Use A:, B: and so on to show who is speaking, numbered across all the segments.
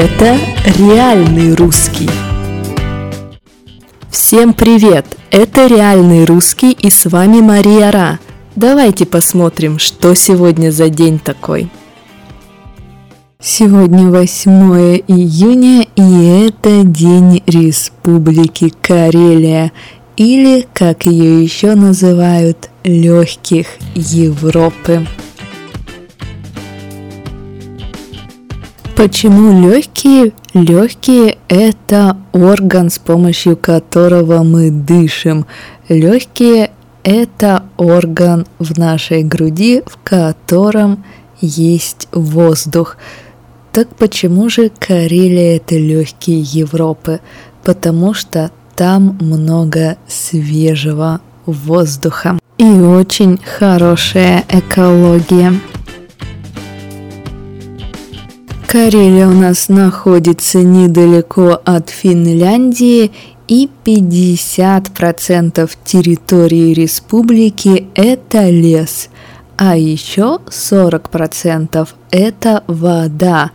A: Это реальный русский. Всем привет! Это реальный русский и с вами Мария Ра. Давайте посмотрим, что сегодня за день такой. Сегодня 8 июня и это День Республики Карелия или, как ее еще называют, легких Европы. Почему легкие? Легкие – это орган, с помощью которого мы дышим. Легкие – это орган в нашей груди, в котором есть воздух. Так почему же Карелия – это легкие Европы? Потому что там много свежего воздуха и очень хорошая экология. Карелия у нас находится недалеко от Финляндии и 50% территории республики это лес, а еще 40% это вода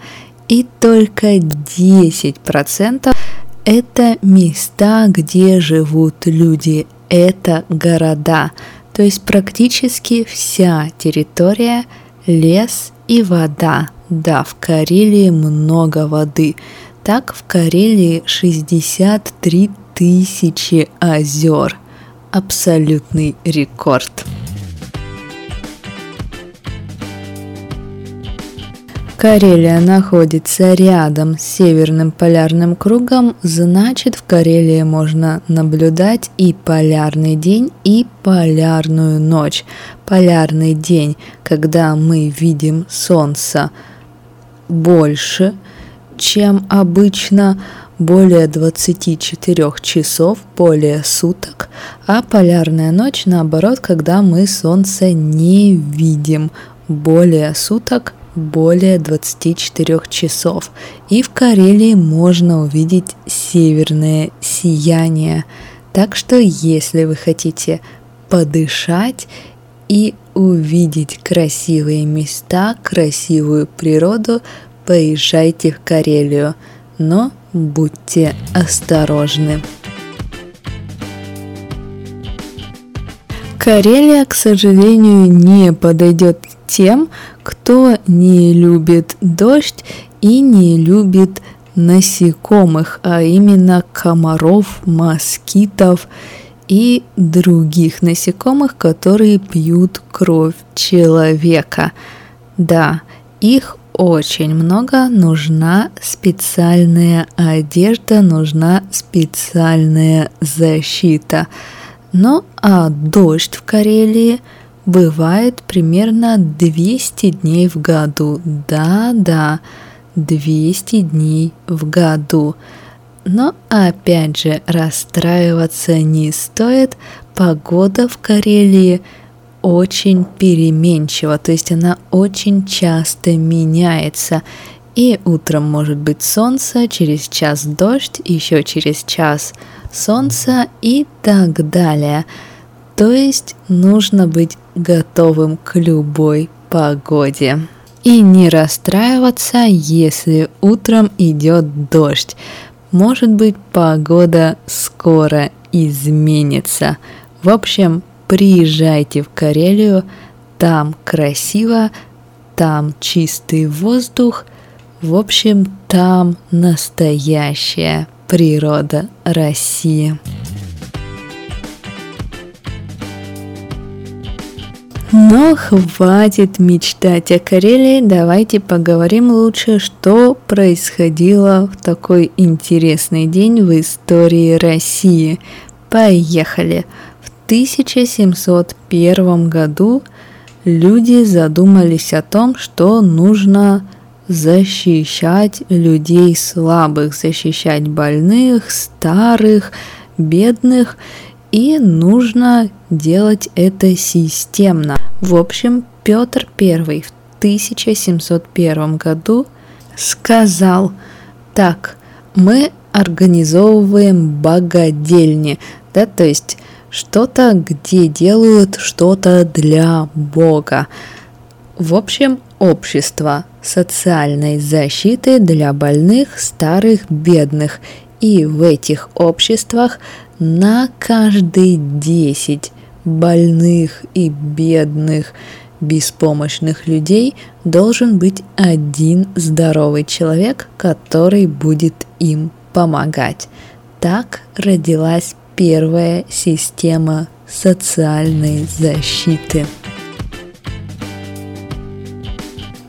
A: и только 10% это места, где живут люди, это города. То есть практически вся территория лес и вода. Да, в Карелии много воды. Так, в Карелии 63 тысячи озер. Абсолютный рекорд. Карелия находится рядом с Северным полярным кругом, значит в Карелии можно наблюдать и полярный день, и полярную ночь. Полярный день, когда мы видим Солнце больше, чем обычно, более 24 часов, более суток, а полярная ночь наоборот, когда мы Солнце не видим более суток, более 24 часов. И в Карелии можно увидеть северное сияние. Так что если вы хотите подышать и увидеть красивые места, красивую природу, поезжайте в Карелию. Но будьте осторожны. Карелия, к сожалению, не подойдет тем, кто не любит дождь и не любит насекомых, а именно комаров, москитов и других насекомых, которые пьют кровь человека. Да, их очень много, нужна специальная одежда, нужна специальная защита. Ну а дождь в Карелии – бывает примерно 200 дней в году. Да-да, 200 дней в году. Но опять же, расстраиваться не стоит. Погода в Карелии очень переменчива, то есть она очень часто меняется. И утром может быть солнце, через час дождь, еще через час солнце и так далее. То есть нужно быть готовым к любой погоде. И не расстраиваться, если утром идет дождь. Может быть, погода скоро изменится. В общем, приезжайте в Карелию, там красиво, там чистый воздух, в общем, там настоящая природа России. Но хватит мечтать о Карелии, давайте поговорим лучше, что происходило в такой интересный день в истории России. Поехали! В 1701 году люди задумались о том, что нужно защищать людей слабых, защищать больных, старых, бедных – и нужно делать это системно. В общем, Петр I в 1701 году сказал, так, мы организовываем богадельни, да, то есть что-то, где делают что-то для Бога. В общем, общество социальной защиты для больных, старых, бедных. И в этих обществах на каждые 10 больных и бедных беспомощных людей должен быть один здоровый человек, который будет им помогать. Так родилась первая система социальной защиты.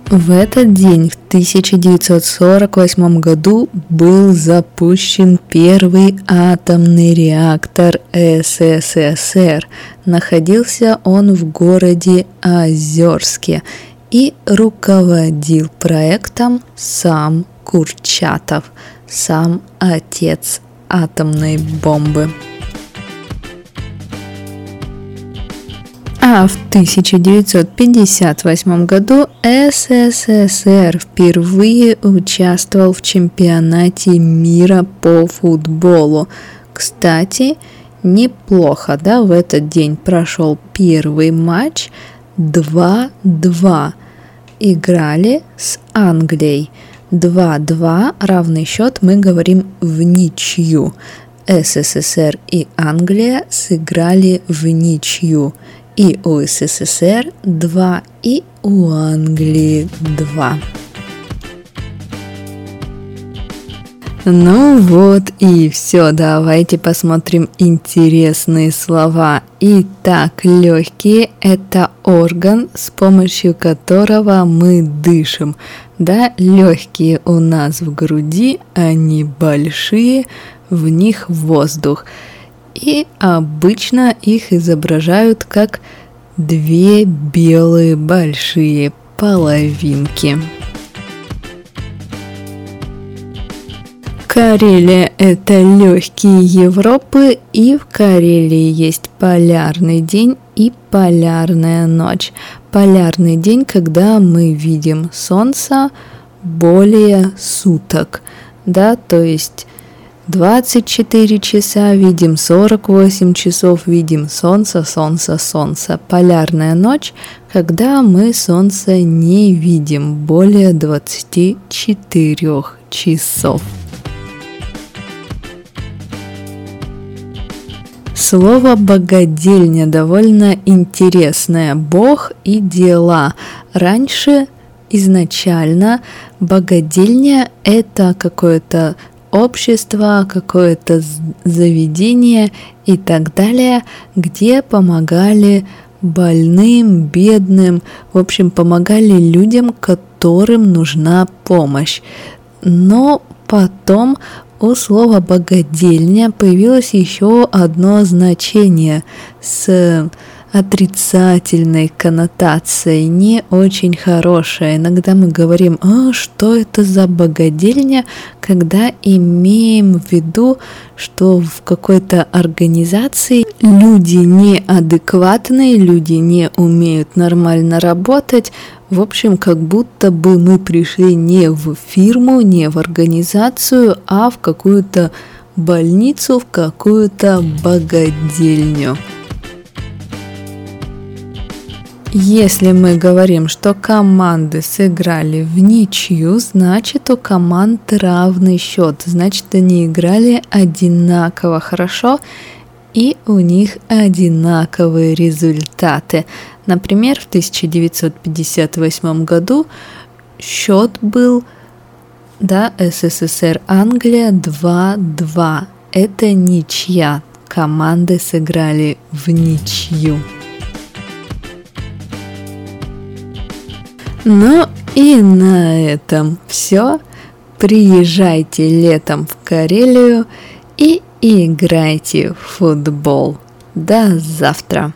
A: В этот день, в 1948 году, был запущен первый атомный реактор СССР. Находился он в городе Озерске и руководил проектом сам Курчатов, сам отец атомной бомбы. А в 1958 году СССР впервые участвовал в чемпионате мира по футболу. Кстати, неплохо, да, в этот день прошел первый матч 2-2. Играли с Англией. 2-2 равный счет мы говорим в ничью. СССР и Англия сыграли в ничью и у СССР 2, и у Англии 2. Ну вот и все, давайте посмотрим интересные слова. Итак, легкие – это орган, с помощью которого мы дышим. Да, легкие у нас в груди, они большие, в них воздух и обычно их изображают как две белые большие половинки. Карелия – это легкие Европы, и в Карелии есть полярный день и полярная ночь. Полярный день, когда мы видим солнце более суток, да, то есть 24 часа видим 48 часов, видим солнце, солнце, солнце. Полярная ночь, когда мы солнце не видим более 24 часов. Слово «богадельня» довольно интересное. Бог и дела. Раньше изначально богадельня – это какое-то общество, какое-то заведение и так далее, где помогали больным, бедным, в общем, помогали людям, которым нужна помощь. Но потом у слова богадельня появилось еще одно значение с отрицательной коннотацией, не очень хорошая. Иногда мы говорим, а что это за богадельня, когда имеем в виду, что в какой-то организации люди неадекватные, люди не умеют нормально работать, в общем, как будто бы мы пришли не в фирму, не в организацию, а в какую-то больницу, в какую-то богадельню. Если мы говорим, что команды сыграли в ничью, значит у команд равный счет, значит они играли одинаково хорошо и у них одинаковые результаты. Например, в 1958 году счет был да, СССР Англия 2-2. Это ничья. Команды сыграли в ничью. Ну и на этом все. Приезжайте летом в Карелию и играйте в футбол. До завтра!